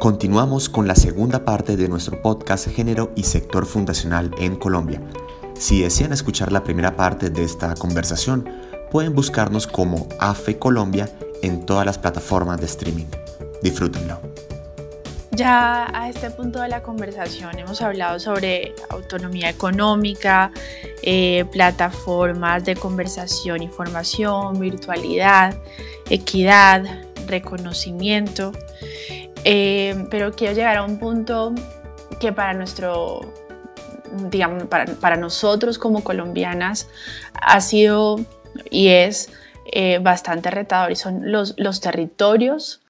Continuamos con la segunda parte de nuestro podcast Género y Sector Fundacional en Colombia. Si desean escuchar la primera parte de esta conversación, pueden buscarnos como AFE Colombia en todas las plataformas de streaming. Disfrútenlo. Ya a este punto de la conversación hemos hablado sobre autonomía económica, eh, plataformas de conversación y formación, virtualidad, equidad, reconocimiento, eh, pero quiero llegar a un punto que para nuestro, digamos, para, nosotros como colombianas ha sido y es eh, bastante retador y son los territorios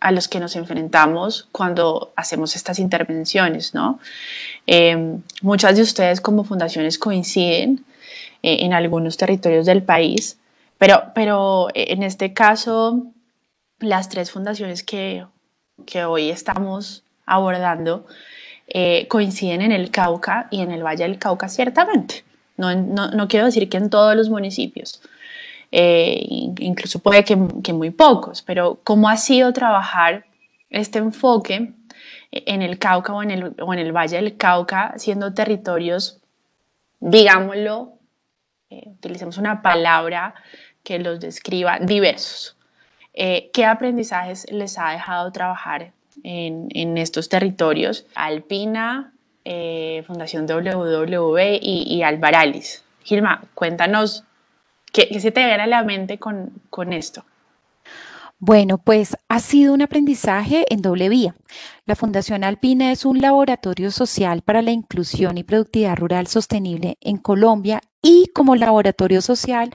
a los que nos enfrentamos cuando hacemos estas intervenciones, ¿no? Eh, muchas de ustedes como fundaciones coinciden eh, en algunos territorios del país, pero, pero en este caso, las tres fundaciones que, que hoy estamos abordando coinciden en el Cauca y en el Valle del Cauca, ciertamente. No, no, no quiero decir que en todos los municipios, eh, incluso puede que, muy pocos, pero ¿cómo ha sido trabajar este enfoque en el Cauca o en el, o en el Valle del Cauca, siendo territorios, digámoslo, eh, utilicemos una palabra que los describa, diversos? Eh, ¿Qué aprendizajes les ha dejado trabajar en, en estos territorios? Alpina, Fundación WW y, y Albaralis. Gilma, cuéntanos ¿Qué, se te viene a la mente con, con esto? Bueno, pues ha sido un aprendizaje en doble vía. La Fundación Alpina es un laboratorio social para la inclusión y productividad rural sostenible en Colombia y como laboratorio social,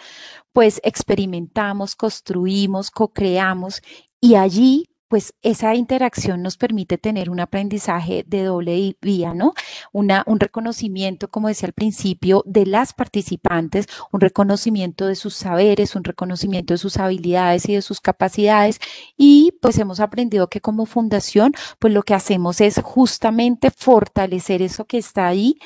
pues experimentamos, construimos, co-creamos y allí pues esa interacción nos permite tener un aprendizaje de doble vía, ¿no? Una, un reconocimiento, como decía al principio, de las participantes, un reconocimiento de sus saberes, un reconocimiento de sus habilidades y de sus capacidades. Y pues hemos aprendido que como fundación, pues lo que hacemos es justamente fortalecer eso que está ahí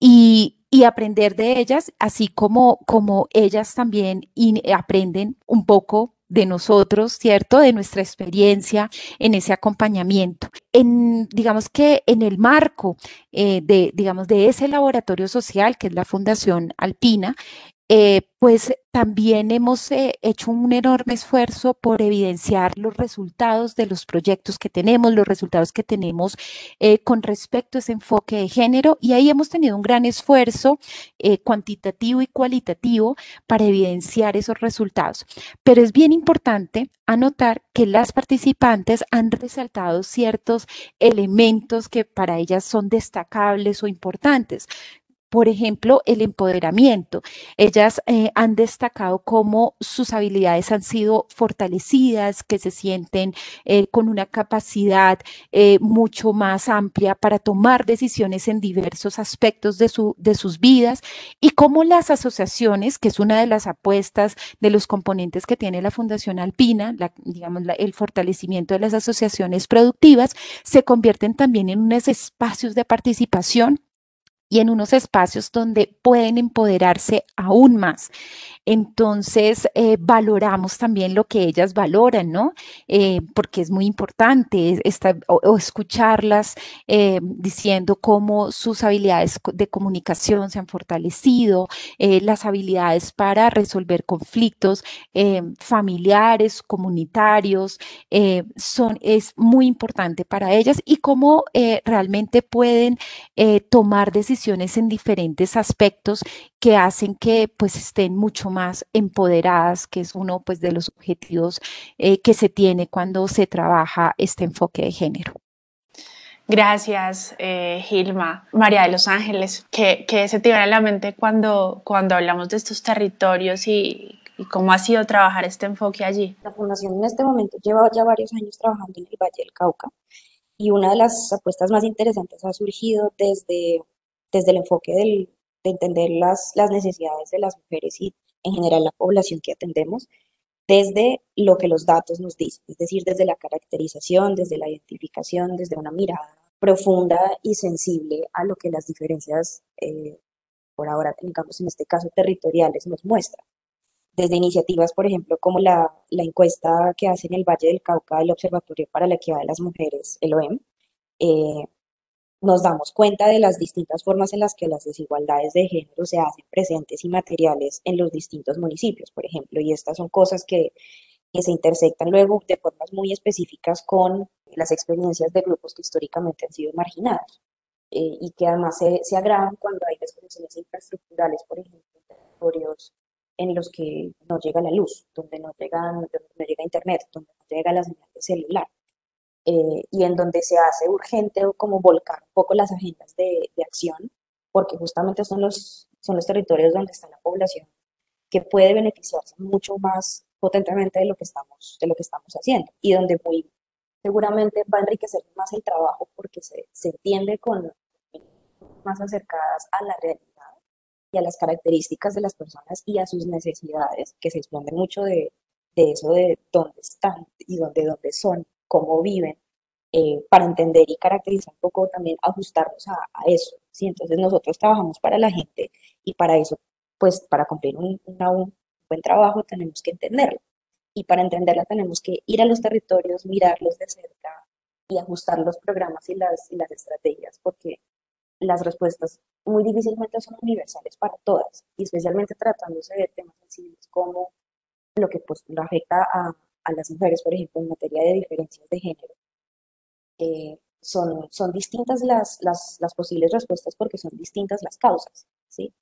y, y aprender de ellas, así como, como ellas también aprenden un poco de nosotros, ¿cierto? De nuestra experiencia en ese acompañamiento. En, digamos que en el marco eh, de, digamos, de ese laboratorio social, que es la Fundación Alpina, eh, pues también hemos eh, hecho un enorme esfuerzo por evidenciar los resultados de los proyectos que tenemos, los resultados que tenemos eh, con respecto a ese enfoque de género y ahí hemos tenido un gran esfuerzo cuantitativo y cualitativo para evidenciar esos resultados. Pero es bien importante anotar que las participantes han resaltado ciertos elementos que para ellas son destacables o importantes por ejemplo, el empoderamiento. Ellas eh, han destacado cómo sus habilidades han sido fortalecidas, que se sienten eh, con una capacidad eh, mucho más amplia para tomar decisiones en diversos aspectos de, su, de sus vidas y cómo las asociaciones, que es una de las apuestas de los componentes que tiene la Fundación Alpina, digamos, el fortalecimiento de las asociaciones productivas, se convierten también en unos espacios de participación y en unos espacios donde pueden empoderarse aún más. Entonces, eh, valoramos también lo que ellas valoran, ¿no? Eh, porque es muy importante o, escucharlas eh, diciendo cómo sus habilidades de comunicación se han fortalecido, las habilidades para resolver conflictos familiares, comunitarios, son, es muy importante para ellas y cómo realmente pueden tomar decisiones en diferentes aspectos que hacen que pues estén mucho más empoderadas, que es uno pues de los objetivos eh, que se tiene cuando se trabaja este enfoque de género. Gracias, eh, Gilma. María de los Ángeles, ¿qué, se te viene a la mente cuando, cuando hablamos de estos territorios y, cómo ha sido trabajar este enfoque allí? La Fundación en este momento lleva ya varios años trabajando en el Valle del Cauca y una de las apuestas más interesantes ha surgido desde, desde el enfoque del, de entender las, las necesidades de las mujeres y en general la población que atendemos desde lo que los datos nos dicen, es decir, desde la caracterización, desde la identificación, desde una mirada profunda y sensible a lo que las diferencias, eh, por ahora, digamos en este caso territoriales, nos muestran. desde iniciativas, por ejemplo, como la, la, encuesta que hace en el Valle del Cauca del Observatorio para la Equidad de las Mujeres, el OEM, eh, nos damos cuenta de las distintas formas en las que las desigualdades de género se hacen presentes y materiales en los distintos municipios, por ejemplo, y estas son cosas que, que se intersectan luego de formas muy específicas con las experiencias de grupos que históricamente han sido marginados eh, y que además se, se, agravan cuando hay desconexiones infraestructurales, por ejemplo, en territorios en los que no llega la luz, donde no, llegan, donde no llega internet, donde no llega la señal de celular, eh, y en donde se hace urgente como volcar un poco las agendas de, de, acción, porque justamente son los, son los territorios donde está la población que puede beneficiarse mucho más potentemente de lo que estamos, de lo que estamos haciendo y donde muy seguramente va a enriquecer más el trabajo porque se, se entiende con más acercadas a la realidad y a las características de las personas y a sus necesidades, que se desprenden mucho de, de eso de dónde están y dónde, dónde son, cómo viven, eh, para entender y caracterizar un poco también, ajustarnos a, a, eso. ¿sí? Entonces nosotros trabajamos para la gente y para eso, pues para cumplir un, un buen trabajo tenemos que entenderlo. Y para entenderla tenemos que ir a los territorios, mirarlos de cerca y ajustar los programas y las, y las estrategias, porque las respuestas muy difícilmente son universales para todas, y especialmente tratándose de temas sensibles como lo que pues, lo afecta a, a, las mujeres, por ejemplo, en materia de diferencias de género. Eh, son, son distintas las, las, posibles respuestas porque son distintas las causas, ¿sí?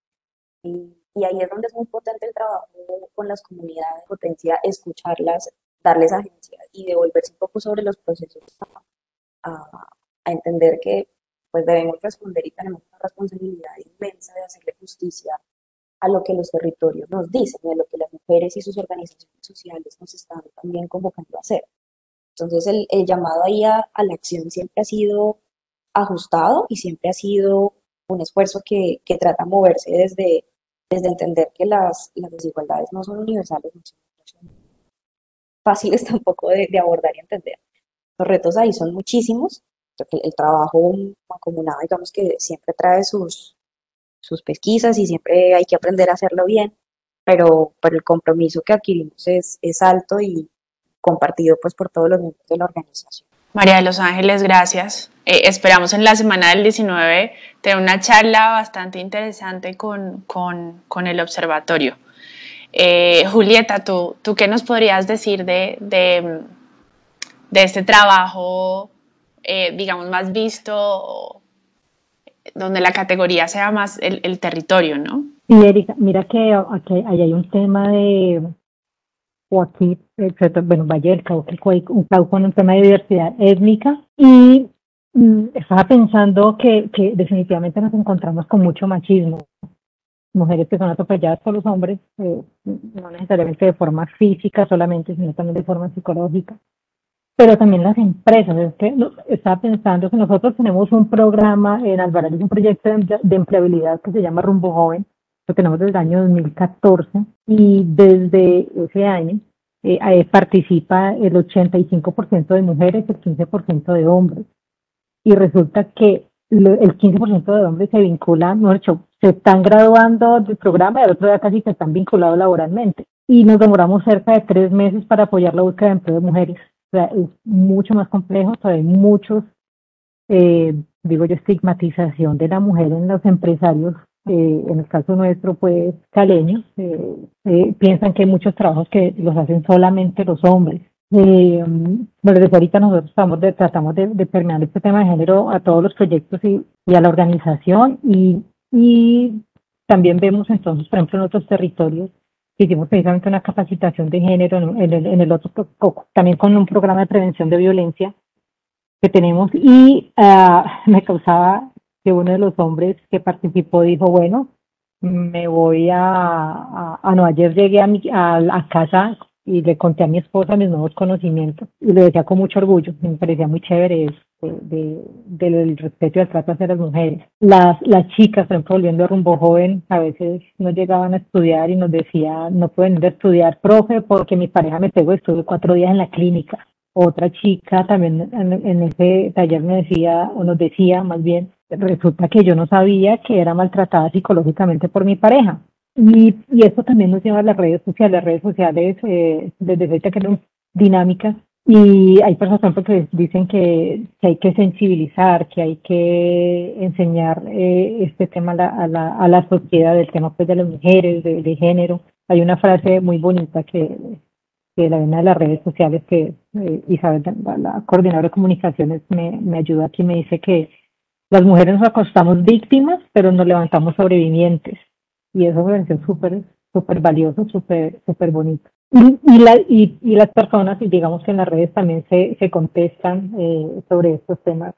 Y, y, ahí es donde es muy potente el trabajo con las comunidades, potencia escucharlas, darles agencia y devolverse un poco sobre los procesos a, a, a entender que pues debemos responder y tenemos una responsabilidad inmensa de hacerle justicia a lo que los territorios nos dicen y a lo que las mujeres y sus organizaciones sociales nos están también convocando a hacer. Entonces el, el llamado ahí a, a, la acción siempre ha sido ajustado y siempre ha sido un esfuerzo que, que trata de moverse desde, desde entender que las, las desigualdades no son universales, no son, fáciles tampoco de, de abordar y entender. Los retos ahí son muchísimos, el, el trabajo mancomunado, digamos que siempre trae sus, sus pesquisas y siempre hay que aprender a hacerlo bien, pero, pero el compromiso que adquirimos es, es alto y compartido pues por todos los miembros de la organización. María de los Ángeles, gracias. Eh, esperamos en la semana del 19 tener una charla bastante interesante con, con, con el observatorio. Eh, Julieta, ¿tú, ¿tú qué nos podrías decir de, de, de este trabajo eh, digamos, más visto, donde la categoría sea más el, el territorio, ¿no? Sí, Erika, mira que aquí hay un tema de, o aquí, bueno, Valle del Cauca, un Cauca un tema de diversidad étnica y mm, estaba pensando que, que definitivamente nos encontramos con mucho machismo. Mujeres que son atropelladas por los hombres, eh, no necesariamente de forma física solamente, sino también de forma psicológica pero también las empresas. Es que estaba pensando que nosotros tenemos un programa en Alvarado, un proyecto de, empleabilidad que se llama Rumbo Joven, lo tenemos desde el año 2014 y desde ese año eh, eh, participa el 85% de mujeres, el 15% de hombres. Y resulta que lo, el 15% de hombres se vinculan, no hecho, se están graduando del programa y el otro día casi se están vinculados laboralmente. Y nos demoramos cerca de tres meses para apoyar la búsqueda de empleo de mujeres. Es mucho más complejo, hay muchos, eh, digo yo, estigmatización de la mujer en los empresarios. Eh, en el caso nuestro, pues, caleños, eh, eh piensan que hay muchos trabajos que los hacen solamente los hombres. Eh, bueno, desde ahorita nosotros estamos de, tratamos de, de, permear este tema de género a todos los proyectos y, a la organización y también vemos entonces, por ejemplo, en otros territorios, hicimos precisamente una capacitación de género en, el, en el otro, también con un programa de prevención de violencia que tenemos y uh, me causaba que uno de los hombres que participó dijo, bueno, me voy a, a, a ayer llegué a, mi, a, a casa y le conté a mi esposa mis nuevos conocimientos y lo decía con mucho orgullo, me parecía muy chévere eso de, de, del respeto y el trato hacia las mujeres. Las, las chicas, por ejemplo, volviendo a rumbo joven, a veces no llegaban a estudiar y nos decían, no pueden ir a estudiar, profe, porque mi pareja me pegó, estuve cuatro días en la clínica. Otra chica también en, en ese taller me decía, o nos decía más bien, resulta que yo no sabía que era maltratada psicológicamente por mi pareja. y, y esto también nos lleva a las redes sociales. Las redes sociales, eh, desde ahorita que eran dinámicas, y hay personas que dicen que, hay que sensibilizar, que hay que enseñar eh, este tema a la, a, la, a la sociedad, el tema pues, de las mujeres, de, género. Hay una frase muy bonita que, que la una de las redes sociales que eh, Isabel, la coordinadora de comunicaciones, me, me ayuda aquí, me dice que las mujeres nos acostamos víctimas, pero nos levantamos sobrevivientes. Y eso me pareció súper, súper valioso, súper, súper bonito. Y, la, y, y, las personas, y digamos que en las redes también se, se contestan eh, sobre estos temas,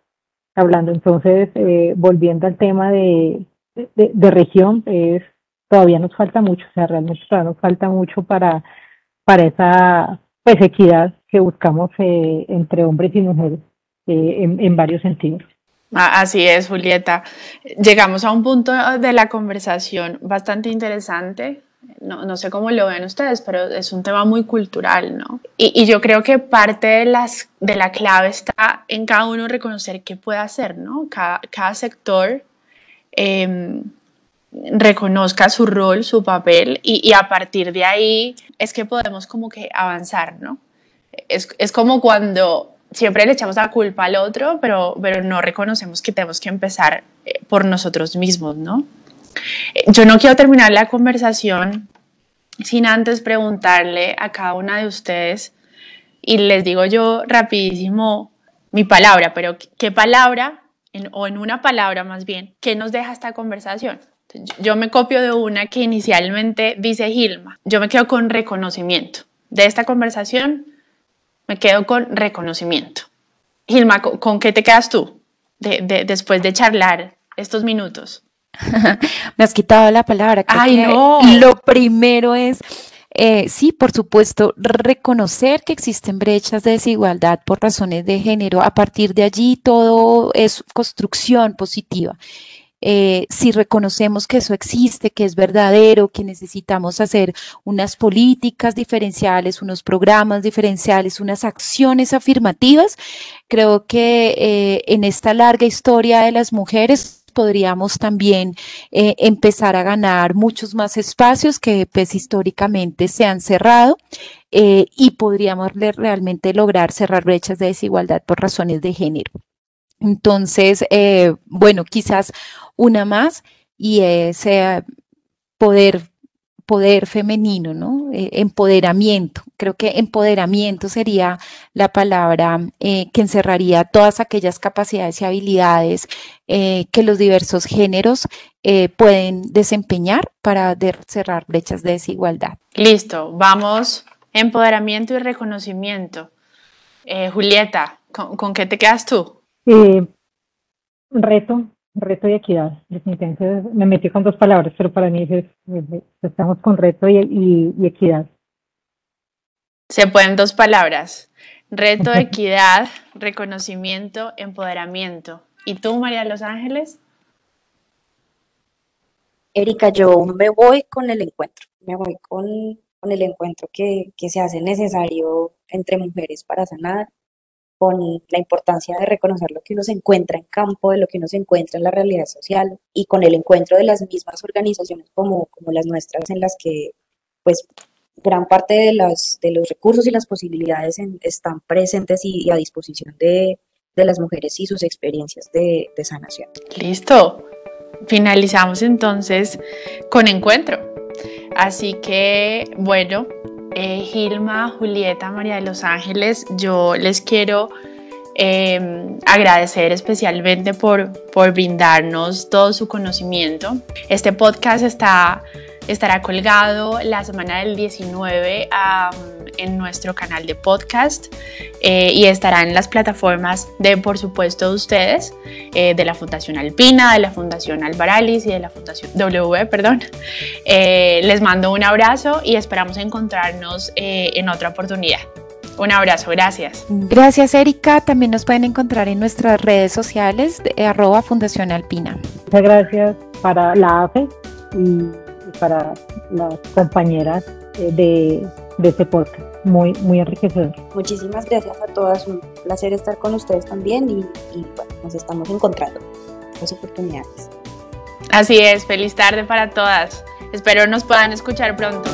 hablando. Entonces, eh, volviendo al tema de, de, región, es, todavía nos falta mucho, o sea, realmente todavía nos falta mucho para, para esa pues, equidad que buscamos eh, entre hombres y mujeres en, en varios sentidos. Ah, así es, Julieta. Llegamos a un punto de la conversación bastante interesante no, no, sé cómo lo ven ustedes, pero es un tema muy cultural, ¿no? Y, yo creo que parte de, la clave está en cada uno reconocer qué puede hacer, ¿no? Cada, sector eh, reconozca su rol, su papel, y, a partir de ahí es que podemos como que avanzar, ¿no? Es, es como cuando siempre le echamos la culpa al otro, pero, pero no reconocemos que tenemos que empezar eh, por nosotros mismos, ¿no? Eh, yo no quiero terminar la conversación sin antes preguntarle a cada una de ustedes y les digo yo rapidísimo mi palabra, pero ¿qué palabra, o en una palabra más bien, qué nos deja esta conversación? Yo me copio de una que inicialmente dice Gilma, yo me quedo con reconocimiento. De esta conversación me quedo con reconocimiento. Gilma, ¿con, qué te quedas tú después de charlar estos minutos? Me has quitado la palabra. Ay, no. Lo primero es, eh, sí, por supuesto, reconocer que existen brechas de desigualdad por razones de género. A partir de allí todo es construcción positiva. Eh, si reconocemos que eso existe, que es verdadero, que necesitamos hacer unas políticas diferenciales, unos programas diferenciales, unas acciones afirmativas, creo que eh, en esta larga historia de las mujeres podríamos también eh, empezar a ganar muchos más espacios que pues históricamente se han cerrado eh, y podríamos realmente lograr cerrar brechas de desigualdad por razones de género. Entonces, eh, bueno, quizás una más y es poder poder femenino, ¿no? Eh, empoderamiento. Creo que empoderamiento sería la palabra eh, que encerraría todas aquellas capacidades y habilidades eh, que los diversos géneros pueden desempeñar para cerrar brechas de desigualdad. Listo, vamos. Empoderamiento y reconocimiento. Julieta, ¿con, qué te quedas tú? reto, reto y equidad. me metí con dos palabras, pero para mí es, estamos con reto y, equidad. Se pueden dos palabras. Reto, equidad, reconocimiento, empoderamiento. ¿Y tú, María Los Ángeles? Erika, yo me voy con el encuentro, me voy con, con el encuentro que, que se hace necesario entre mujeres para sanar, con la importancia de reconocer lo que uno se encuentra en campo, de lo que uno se encuentra en la realidad social y con el encuentro de las mismas organizaciones como, como las nuestras en las que pues gran parte de, las, de los recursos y las posibilidades están presentes y, a disposición de, de, las mujeres y sus experiencias de, de sanación. Listo. Finalizamos entonces con encuentro. Así que, bueno, eh, Gilma, Julieta, María de los Ángeles, yo les quiero em, agradecer especialmente por, por brindarnos todo su conocimiento. Este podcast está estará colgado la semana del 19 en nuestro canal de podcast eh, y estará en las plataformas de, por supuesto, de ustedes, eh, de la Fundación Alpina, de la Fundación Albaralis y de la Fundación W, perdón. Eh, les mando un abrazo y esperamos encontrarnos en otra oportunidad. Un abrazo, gracias. Gracias, Erika. También nos pueden encontrar en nuestras redes sociales de arroba Fundación Alpina. Muchas gracias para la AFE y para las compañeras eh, de, de este podcast. Muy, muy enriquecedor. Muchísimas gracias a todas. Un placer estar con ustedes también y, nos estamos encontrando en las oportunidades. Así es, feliz tarde para todas. Espero nos puedan escuchar pronto.